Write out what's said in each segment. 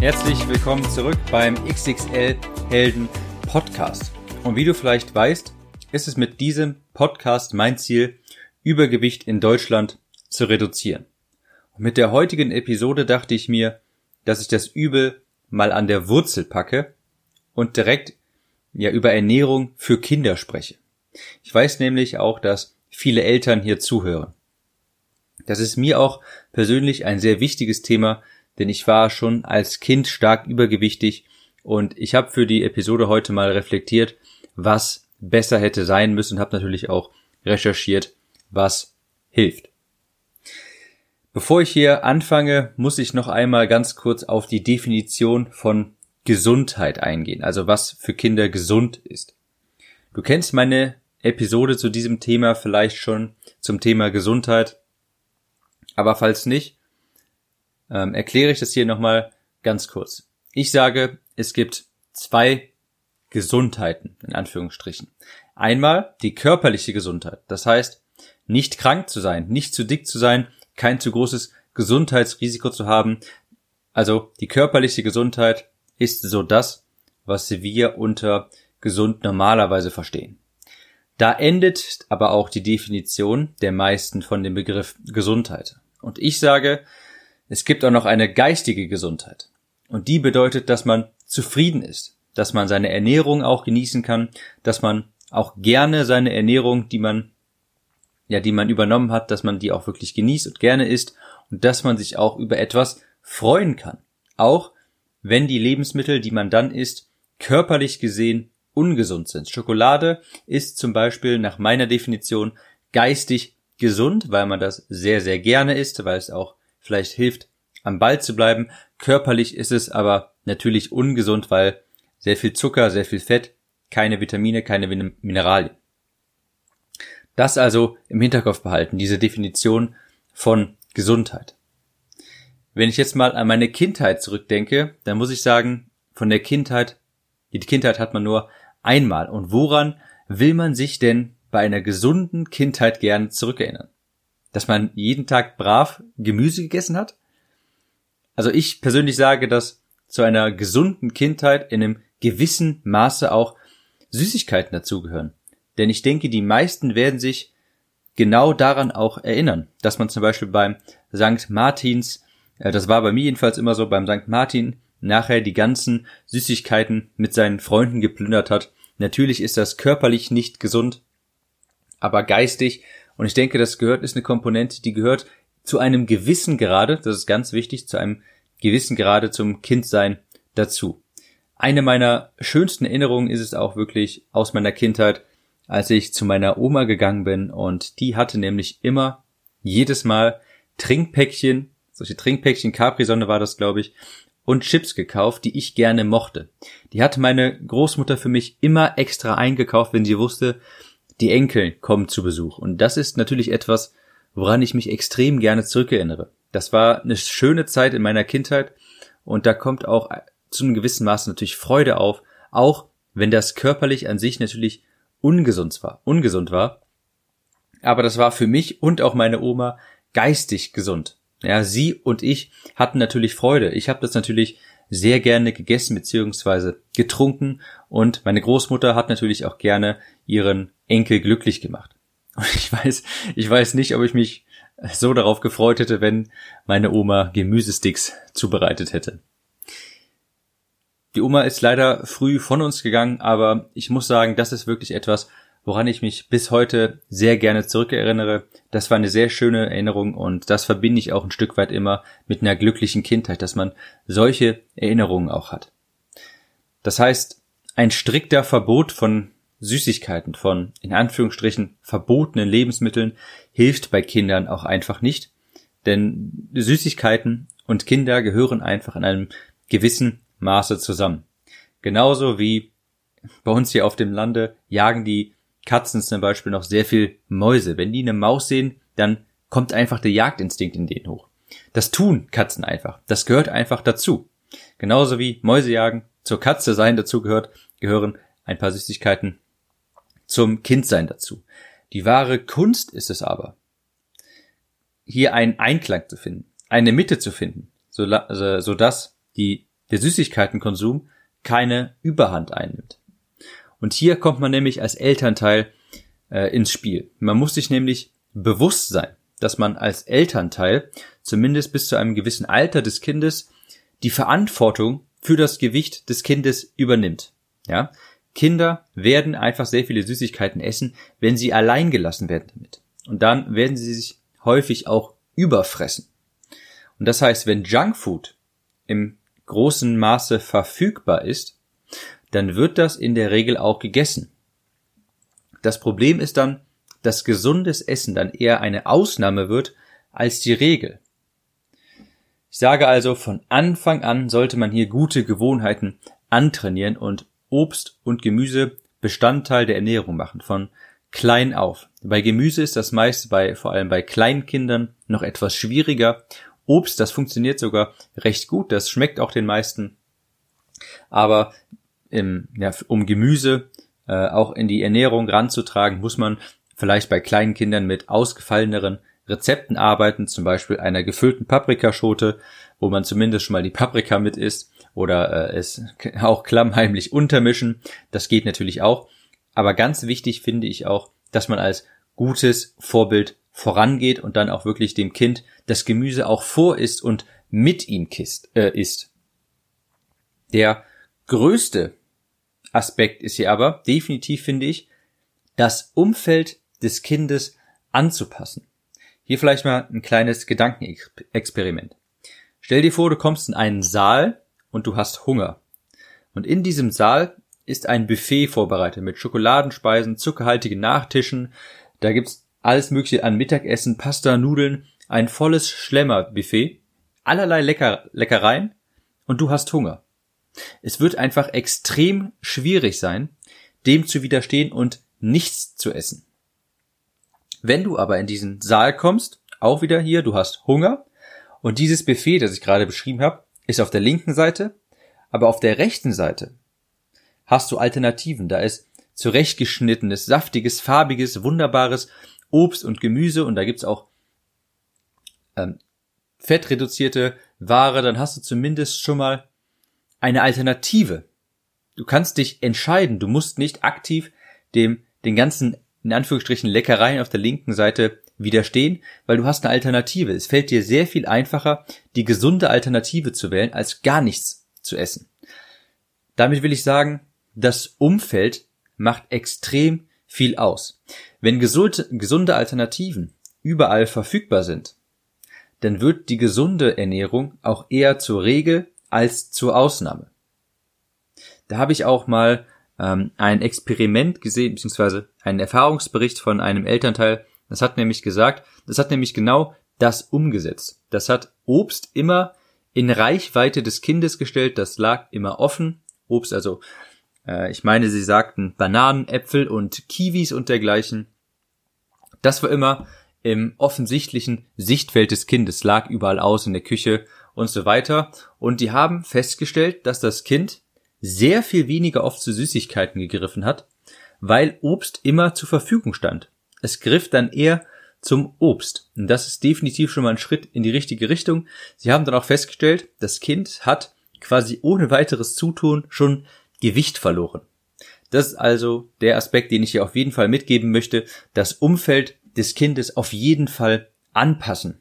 Herzlich willkommen zurück beim XXL Helden Podcast. Und wie du vielleicht weißt, ist es mit diesem Podcast mein Ziel, Übergewicht in Deutschland zu reduzieren. Und mit der heutigen Episode dachte ich mir, dass ich das Übel mal an der Wurzel packe und direkt ja über Ernährung für Kinder spreche. Ich weiß nämlich auch, dass viele Eltern hier zuhören. Das ist mir auch persönlich ein sehr wichtiges Thema, denn ich war schon als Kind stark übergewichtig und ich habe für die Episode heute mal reflektiert, was besser hätte sein müssen und habe natürlich auch recherchiert, was hilft. Bevor ich hier anfange, muss ich noch einmal ganz kurz auf die Definition von Gesundheit eingehen, also was für Kinder gesund ist. Du kennst meine Episode zu diesem Thema vielleicht schon zum Thema Gesundheit, aber falls nicht, ähm, erkläre ich das hier nochmal ganz kurz. Ich sage, es gibt zwei Gesundheiten, in Anführungsstrichen. Einmal die körperliche Gesundheit, das heißt, nicht krank zu sein, nicht zu dick zu sein, kein zu großes Gesundheitsrisiko zu haben. Also die körperliche Gesundheit ist so das, was wir unter gesund normalerweise verstehen. Da endet aber auch die Definition der meisten von dem Begriff Gesundheit. Und ich sage, es gibt auch noch eine geistige Gesundheit. Und die bedeutet, dass man zufrieden ist, dass man seine Ernährung auch genießen kann, dass man auch gerne seine Ernährung, die man ja, die man übernommen hat, dass man die auch wirklich genießt und gerne isst und dass man sich auch über etwas freuen kann. Auch wenn die Lebensmittel, die man dann isst, körperlich gesehen ungesund sind. Schokolade ist zum Beispiel nach meiner Definition geistig gesund, weil man das sehr, sehr gerne isst, weil es auch vielleicht hilft, am Ball zu bleiben. Körperlich ist es aber natürlich ungesund, weil sehr viel Zucker, sehr viel Fett, keine Vitamine, keine Mineralien. Das also im Hinterkopf behalten, diese Definition von Gesundheit. Wenn ich jetzt mal an meine Kindheit zurückdenke, dann muss ich sagen, von der Kindheit, die Kindheit hat man nur einmal. Und woran will man sich denn bei einer gesunden Kindheit gern zurückerinnern? Dass man jeden Tag brav Gemüse gegessen hat? Also ich persönlich sage, dass zu einer gesunden Kindheit in einem gewissen Maße auch Süßigkeiten dazugehören. Denn ich denke, die meisten werden sich genau daran auch erinnern, dass man zum Beispiel beim St. Martins, äh, das war bei mir jedenfalls immer so, beim St. Martin nachher die ganzen Süßigkeiten mit seinen Freunden geplündert hat. Natürlich ist das körperlich nicht gesund, aber geistig und ich denke, das gehört, ist eine Komponente, die gehört zu einem gewissen Grade, das ist ganz wichtig, zu einem gewissen Grade zum Kindsein dazu. Eine meiner schönsten Erinnerungen ist es auch wirklich aus meiner Kindheit, als ich zu meiner Oma gegangen bin und die hatte nämlich immer jedes Mal Trinkpäckchen, solche Trinkpäckchen, Capri-Sonne war das, glaube ich, und Chips gekauft, die ich gerne mochte. Die hatte meine Großmutter für mich immer extra eingekauft, wenn sie wusste, die Enkel kommen zu Besuch. Und das ist natürlich etwas, woran ich mich extrem gerne zurückerinnere. Das war eine schöne Zeit in meiner Kindheit und da kommt auch zu einem gewissen Maß natürlich Freude auf, auch wenn das körperlich an sich natürlich ungesund war, ungesund war. Aber das war für mich und auch meine Oma geistig gesund. Ja, sie und ich hatten natürlich Freude. Ich habe das natürlich sehr gerne gegessen bzw. getrunken und meine Großmutter hat natürlich auch gerne ihren Enkel glücklich gemacht. Und ich weiß, ich weiß nicht, ob ich mich so darauf gefreut hätte, wenn meine Oma Gemüsesticks zubereitet hätte. Die Oma ist leider früh von uns gegangen, aber ich muss sagen, das ist wirklich etwas, woran ich mich bis heute sehr gerne zurückerinnere. Das war eine sehr schöne Erinnerung und das verbinde ich auch ein Stück weit immer mit einer glücklichen Kindheit, dass man solche Erinnerungen auch hat. Das heißt, ein strikter Verbot von Süßigkeiten, von in Anführungsstrichen verbotenen Lebensmitteln hilft bei Kindern auch einfach nicht, denn Süßigkeiten und Kinder gehören einfach in einem gewissen Maße zusammen. Genauso wie bei uns hier auf dem Lande jagen die Katzen zum Beispiel noch sehr viel Mäuse. Wenn die eine Maus sehen, dann kommt einfach der Jagdinstinkt in denen hoch. Das tun Katzen einfach. Das gehört einfach dazu. Genauso wie Mäuse jagen zur Katze sein dazu gehört, gehören ein paar Süßigkeiten zum Kindsein dazu. Die wahre Kunst ist es aber, hier einen Einklang zu finden, eine Mitte zu finden, so, so dass die, der Süßigkeitenkonsum keine Überhand einnimmt. Und hier kommt man nämlich als Elternteil äh, ins Spiel. Man muss sich nämlich bewusst sein, dass man als Elternteil zumindest bis zu einem gewissen Alter des Kindes die Verantwortung für das Gewicht des Kindes übernimmt. Ja? Kinder werden einfach sehr viele Süßigkeiten essen, wenn sie allein gelassen werden damit. Und dann werden sie sich häufig auch überfressen. Und das heißt, wenn Junkfood im großen Maße verfügbar ist, dann wird das in der Regel auch gegessen. Das Problem ist dann, dass gesundes Essen dann eher eine Ausnahme wird als die Regel. Ich sage also, von Anfang an sollte man hier gute Gewohnheiten antrainieren und Obst und Gemüse Bestandteil der Ernährung machen, von klein auf. Bei Gemüse ist das meist bei, vor allem bei Kleinkindern noch etwas schwieriger. Obst, das funktioniert sogar recht gut, das schmeckt auch den meisten. Aber im, ja, um Gemüse äh, auch in die Ernährung ranzutragen, muss man vielleicht bei kleinen Kindern mit ausgefalleneren Rezepten arbeiten, zum Beispiel einer gefüllten Paprikaschote, wo man zumindest schon mal die Paprika mit isst oder äh, es auch klammheimlich untermischen. Das geht natürlich auch. Aber ganz wichtig finde ich auch, dass man als gutes Vorbild vorangeht und dann auch wirklich dem Kind das Gemüse auch vor isst und mit ihm kisst, äh, isst. Der größte Aspekt ist hier aber, definitiv finde ich, das Umfeld des Kindes anzupassen. Hier vielleicht mal ein kleines Gedankenexperiment. Stell dir vor, du kommst in einen Saal und du hast Hunger. Und in diesem Saal ist ein Buffet vorbereitet mit Schokoladenspeisen, zuckerhaltigen Nachtischen. Da gibt's alles mögliche an Mittagessen, Pasta, Nudeln, ein volles Schlemmerbuffet, allerlei Lecker Leckereien und du hast Hunger. Es wird einfach extrem schwierig sein, dem zu widerstehen und nichts zu essen. Wenn du aber in diesen Saal kommst, auch wieder hier, du hast Hunger und dieses Buffet, das ich gerade beschrieben habe, ist auf der linken Seite, aber auf der rechten Seite hast du Alternativen. Da ist zurechtgeschnittenes, saftiges, farbiges, wunderbares Obst und Gemüse und da gibt's auch ähm, fettreduzierte Ware, dann hast du zumindest schon mal eine Alternative. Du kannst dich entscheiden, du musst nicht aktiv dem den ganzen in Anführungsstrichen Leckereien auf der linken Seite widerstehen, weil du hast eine Alternative. Es fällt dir sehr viel einfacher, die gesunde Alternative zu wählen, als gar nichts zu essen. Damit will ich sagen, das Umfeld macht extrem viel aus. Wenn gesunde Alternativen überall verfügbar sind, dann wird die gesunde Ernährung auch eher zur Regel als zur Ausnahme. Da habe ich auch mal ähm, ein Experiment gesehen, beziehungsweise einen Erfahrungsbericht von einem Elternteil. Das hat nämlich gesagt, das hat nämlich genau das umgesetzt. Das hat Obst immer in Reichweite des Kindes gestellt, das lag immer offen. Obst, also äh, ich meine, sie sagten Bananen, Äpfel und Kiwis und dergleichen. Das war immer im offensichtlichen Sichtfeld des Kindes, lag überall aus in der Küche und so weiter. Und die haben festgestellt, dass das Kind sehr viel weniger oft zu Süßigkeiten gegriffen hat, weil Obst immer zur Verfügung stand. Es griff dann eher zum Obst. Und das ist definitiv schon mal ein Schritt in die richtige Richtung. Sie haben dann auch festgestellt, das Kind hat quasi ohne weiteres Zutun schon Gewicht verloren. Das ist also der Aspekt, den ich hier auf jeden Fall mitgeben möchte. Das Umfeld des Kindes auf jeden Fall anpassen.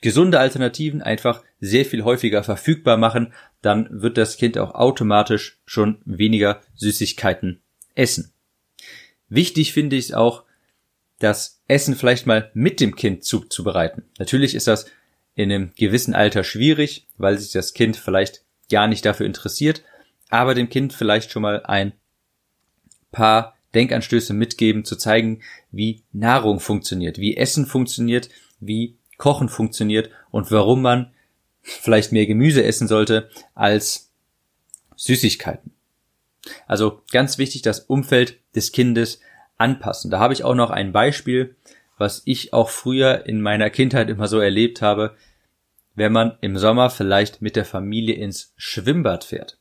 Gesunde Alternativen einfach sehr viel häufiger verfügbar machen, dann wird das Kind auch automatisch schon weniger Süßigkeiten essen. Wichtig finde ich auch, das Essen vielleicht mal mit dem Kind zuzubereiten. Natürlich ist das in einem gewissen Alter schwierig, weil sich das Kind vielleicht gar nicht dafür interessiert, aber dem Kind vielleicht schon mal ein paar Denkanstöße mitgeben, zu zeigen, wie Nahrung funktioniert, wie Essen funktioniert, wie Kochen funktioniert und warum man vielleicht mehr Gemüse essen sollte als Süßigkeiten. Also ganz wichtig, das Umfeld des Kindes anpassen. Da habe ich auch noch ein Beispiel, was ich auch früher in meiner Kindheit immer so erlebt habe, wenn man im Sommer vielleicht mit der Familie ins Schwimmbad fährt.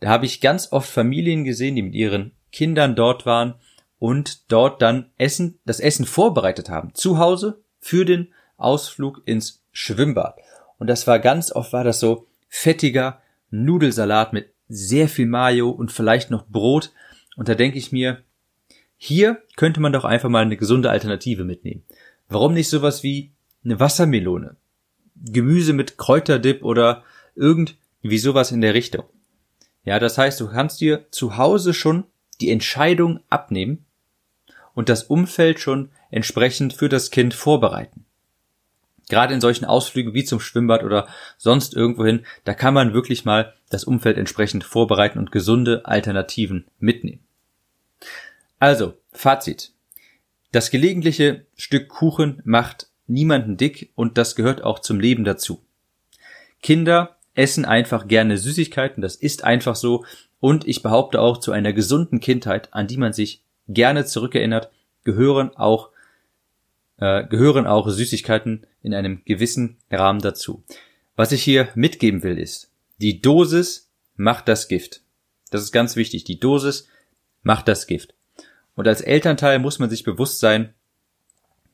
Da habe ich ganz oft Familien gesehen, die mit ihren Kindern dort waren und dort dann Essen, das Essen vorbereitet haben. Zu Hause für den Ausflug ins Schwimmbad. Und das war ganz oft war das so fettiger Nudelsalat mit sehr viel Mayo und vielleicht noch Brot. Und da denke ich mir, hier könnte man doch einfach mal eine gesunde Alternative mitnehmen. Warum nicht sowas wie eine Wassermelone? Gemüse mit Kräuterdip oder irgendwie sowas in der Richtung. Ja, das heißt, du kannst dir zu Hause schon die Entscheidung abnehmen und das Umfeld schon entsprechend für das Kind vorbereiten. Gerade in solchen Ausflügen wie zum Schwimmbad oder sonst irgendwohin, da kann man wirklich mal das Umfeld entsprechend vorbereiten und gesunde Alternativen mitnehmen. Also, Fazit. Das gelegentliche Stück Kuchen macht niemanden dick und das gehört auch zum Leben dazu. Kinder essen einfach gerne Süßigkeiten, das ist einfach so und ich behaupte auch zu einer gesunden Kindheit, an die man sich gerne zurückerinnert, gehören auch äh, gehören auch Süßigkeiten in einem gewissen Rahmen dazu. Was ich hier mitgeben will ist, die Dosis macht das Gift. Das ist ganz wichtig. Die Dosis macht das Gift. Und als Elternteil muss man sich bewusst sein,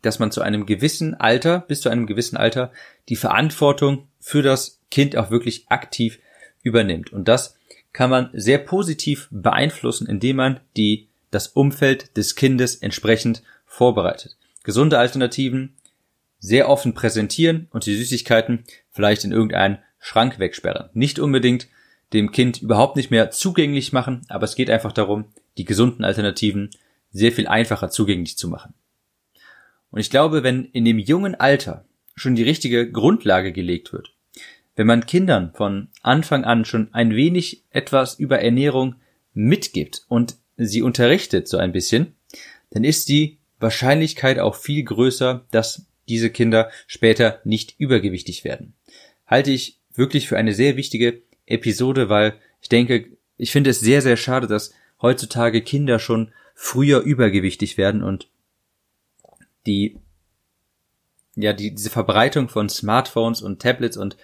dass man zu einem gewissen Alter, bis zu einem gewissen Alter, die Verantwortung für das Kind auch wirklich aktiv übernimmt. Und das kann man sehr positiv beeinflussen, indem man die, das Umfeld des Kindes entsprechend vorbereitet. Gesunde Alternativen sehr offen präsentieren und die Süßigkeiten vielleicht in irgendeinen Schrank wegsperren. Nicht unbedingt dem Kind überhaupt nicht mehr zugänglich machen, aber es geht einfach darum, die gesunden Alternativen sehr viel einfacher zugänglich zu machen. Und ich glaube, wenn in dem jungen Alter schon die richtige Grundlage gelegt wird, wenn man Kindern von Anfang an schon ein wenig etwas über Ernährung mitgibt und sie unterrichtet so ein bisschen, dann ist die Wahrscheinlichkeit auch viel größer, dass diese Kinder später nicht übergewichtig werden. Halte ich wirklich für eine sehr wichtige Episode, weil ich denke, ich finde es sehr, sehr schade, dass heutzutage Kinder schon früher übergewichtig werden und die ja die diese Verbreitung von Smartphones und Tablets und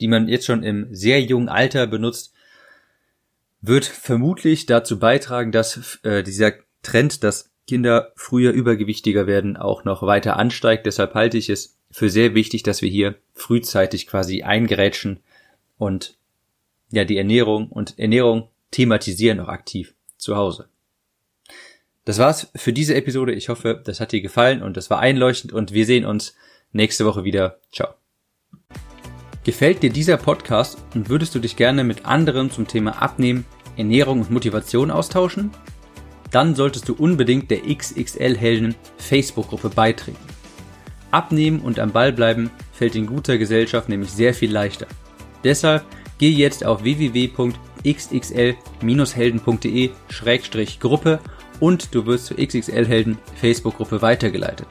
die man jetzt schon im sehr jungen Alter benutzt, wird vermutlich dazu beitragen, dass äh, dieser Trend, dass Kinder früher übergewichtiger werden, auch noch weiter ansteigt. Deshalb halte ich es für sehr wichtig, dass wir hier frühzeitig quasi eingerätschen und ja die Ernährung und Ernährung thematisieren auch aktiv zu Hause. Das war's für diese Episode. Ich hoffe, das hat dir gefallen und das war einleuchtend und wir sehen uns nächste Woche wieder. Ciao. Gefällt dir dieser Podcast und würdest du dich gerne mit anderen zum Thema Abnehmen, Ernährung und Motivation austauschen? Dann solltest du unbedingt der XXL Helden Facebook-Gruppe beitreten. Abnehmen und am Ball bleiben fällt in guter Gesellschaft nämlich sehr viel leichter. Deshalb geh jetzt auf www.xxl-helden.de-gruppe und du wirst zur XXL-Helden Facebook-Gruppe weitergeleitet.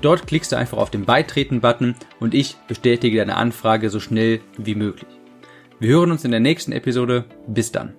Dort klickst du einfach auf den Beitreten-Button und ich bestätige deine Anfrage so schnell wie möglich. Wir hören uns in der nächsten Episode. Bis dann.